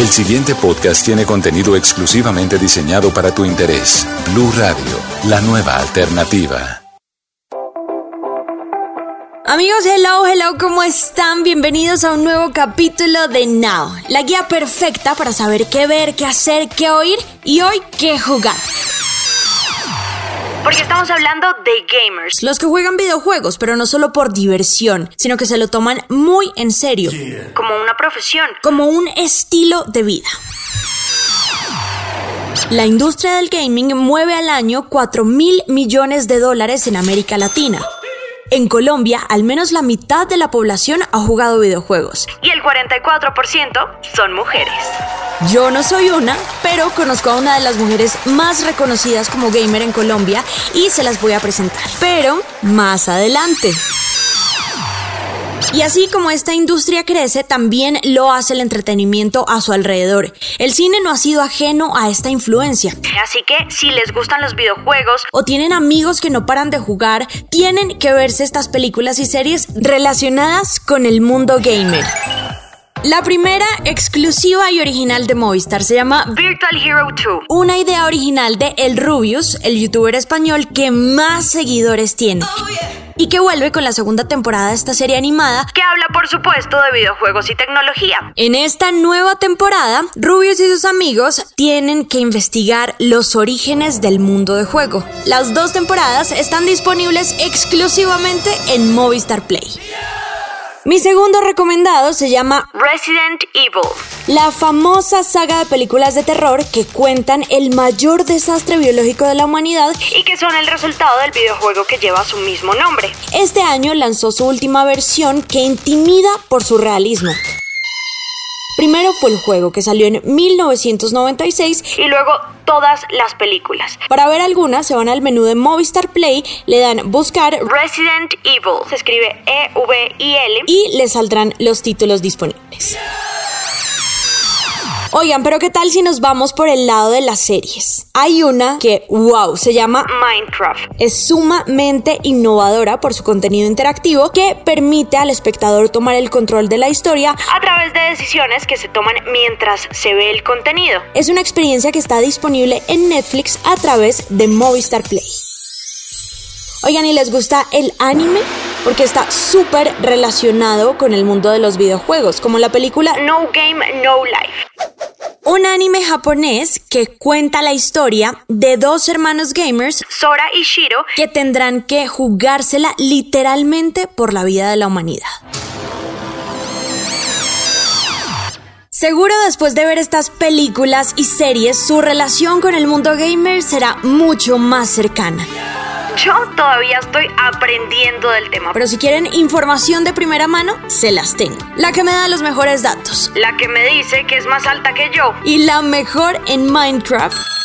El siguiente podcast tiene contenido exclusivamente diseñado para tu interés. Blue Radio, la nueva alternativa. Amigos, hello, hello, ¿cómo están? Bienvenidos a un nuevo capítulo de Now, la guía perfecta para saber qué ver, qué hacer, qué oír y hoy qué jugar. Porque estamos hablando de gamers. Los que juegan videojuegos, pero no solo por diversión, sino que se lo toman muy en serio. Como una profesión. Como un estilo de vida. La industria del gaming mueve al año 4 mil millones de dólares en América Latina. En Colombia, al menos la mitad de la población ha jugado videojuegos. Y el 44% son mujeres. Yo no soy una, pero conozco a una de las mujeres más reconocidas como gamer en Colombia y se las voy a presentar. Pero más adelante. Y así como esta industria crece, también lo hace el entretenimiento a su alrededor. El cine no ha sido ajeno a esta influencia. Así que si les gustan los videojuegos o tienen amigos que no paran de jugar, tienen que verse estas películas y series relacionadas con el mundo gamer. La primera, exclusiva y original de Movistar, se llama Virtual Hero 2. Una idea original de El Rubius, el youtuber español que más seguidores tiene. Oh, y que vuelve con la segunda temporada de esta serie animada que habla por supuesto de videojuegos y tecnología. En esta nueva temporada, Rubius y sus amigos tienen que investigar los orígenes del mundo de juego. Las dos temporadas están disponibles exclusivamente en Movistar Play. Mi segundo recomendado se llama Resident Evil, la famosa saga de películas de terror que cuentan el mayor desastre biológico de la humanidad y que son el resultado del videojuego que lleva su mismo nombre. Este año lanzó su última versión que intimida por su realismo. Primero fue el juego que salió en 1996 y luego todas las películas. Para ver algunas se van al menú de Movistar Play, le dan buscar Resident Evil, se escribe E-V-I-L y le saldrán los títulos disponibles. Oigan, pero ¿qué tal si nos vamos por el lado de las series? Hay una que, wow, se llama Minecraft. Es sumamente innovadora por su contenido interactivo que permite al espectador tomar el control de la historia a través de decisiones que se toman mientras se ve el contenido. Es una experiencia que está disponible en Netflix a través de Movistar Play. Oigan, ¿y les gusta el anime? Porque está súper relacionado con el mundo de los videojuegos, como la película No Game, No Life un anime japonés que cuenta la historia de dos hermanos gamers, Sora y Shiro, que tendrán que jugársela literalmente por la vida de la humanidad. Seguro después de ver estas películas y series, su relación con el mundo gamer será mucho más cercana. Yo todavía estoy aprendiendo del tema. Pero si quieren información de primera mano, se las tengo. La que me da los mejores datos. La que me dice que es más alta que yo. Y la mejor en Minecraft.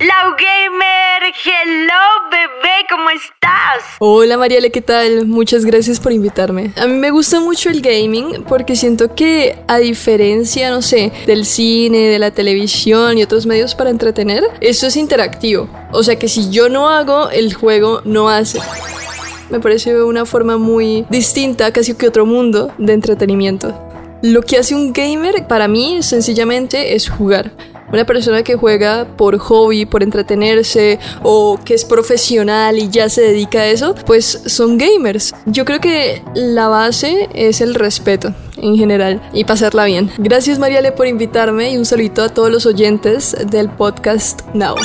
Lau Gamer, hello bebé, ¿cómo estás? Hola Mariale, ¿qué tal? Muchas gracias por invitarme. A mí me gusta mucho el gaming porque siento que a diferencia, no sé, del cine, de la televisión y otros medios para entretener, esto es interactivo. O sea que si yo no hago, el juego no hace. Me parece una forma muy distinta, casi que otro mundo de entretenimiento. Lo que hace un gamer para mí sencillamente es jugar. Una persona que juega por hobby, por entretenerse o que es profesional y ya se dedica a eso, pues son gamers. Yo creo que la base es el respeto en general y pasarla bien. Gracias Mariale por invitarme y un saludito a todos los oyentes del podcast Now.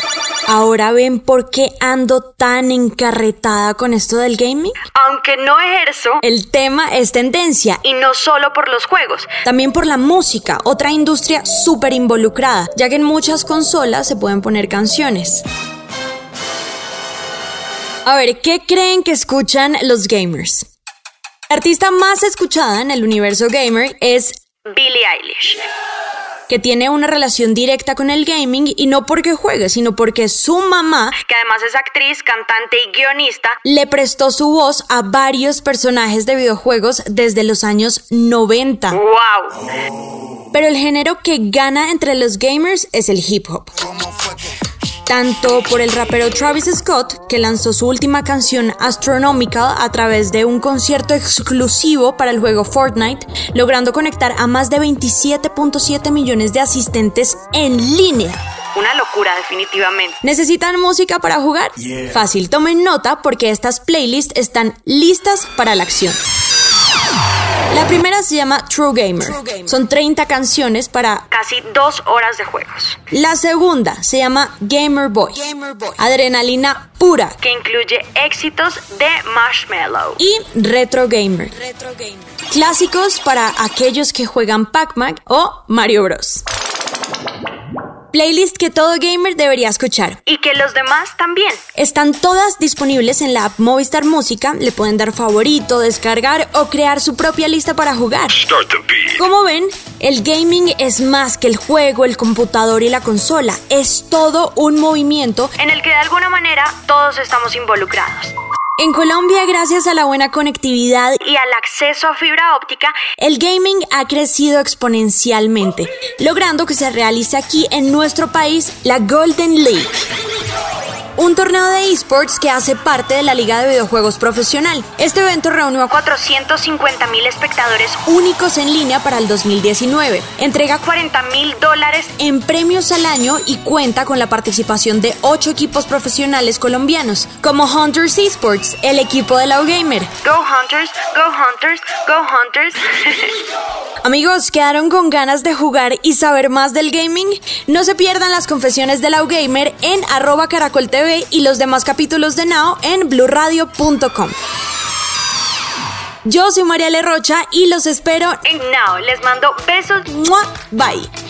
Ahora ven por qué ando tan encarretada con esto del gaming. Aunque no ejerzo, el tema es tendencia y no solo por los juegos, también por la música, otra industria súper involucrada, ya que en muchas consolas se pueden poner canciones. A ver, ¿qué creen que escuchan los gamers? La artista más escuchada en el universo gamer es Billie Eilish que tiene una relación directa con el gaming y no porque juegue, sino porque su mamá, que además es actriz, cantante y guionista, le prestó su voz a varios personajes de videojuegos desde los años 90. ¡Wow! Pero el género que gana entre los gamers es el hip hop. Tanto por el rapero Travis Scott, que lanzó su última canción Astronomical a través de un concierto exclusivo para el juego Fortnite, logrando conectar a más de 27.7 millones de asistentes en línea. Una locura, definitivamente. ¿Necesitan música para jugar? Fácil, tomen nota porque estas playlists están listas para la acción. La primera se llama True Gamer. Son 30 canciones para casi dos horas de juegos. La segunda se llama Gamer Boy. Adrenalina pura. Que incluye éxitos de Marshmallow. Y Retro Gamer. Clásicos para aquellos que juegan Pac-Man o Mario Bros playlist que todo gamer debería escuchar. Y que los demás también. Están todas disponibles en la app Movistar Música, le pueden dar favorito, descargar o crear su propia lista para jugar. Como ven, el gaming es más que el juego, el computador y la consola, es todo un movimiento en el que de alguna manera todos estamos involucrados. En Colombia, gracias a la buena conectividad y al acceso a fibra óptica, el gaming ha crecido exponencialmente, logrando que se realice aquí en nuestro país la Golden League un torneo de esports que hace parte de la Liga de Videojuegos Profesional. Este evento reunió a 450 mil espectadores únicos en línea para el 2019. Entrega 40 mil dólares en premios al año y cuenta con la participación de ocho equipos profesionales colombianos, como Hunters Esports, el equipo de la Gamer. Go Hunters, Go Hunters, Go Hunters. Amigos, ¿quedaron con ganas de jugar y saber más del gaming? No se pierdan las confesiones de la Gamer en arroba caracol TV y los demás capítulos de Now en blurradio.com. Yo soy María Rocha y los espero en Now. Les mando besos. Bye.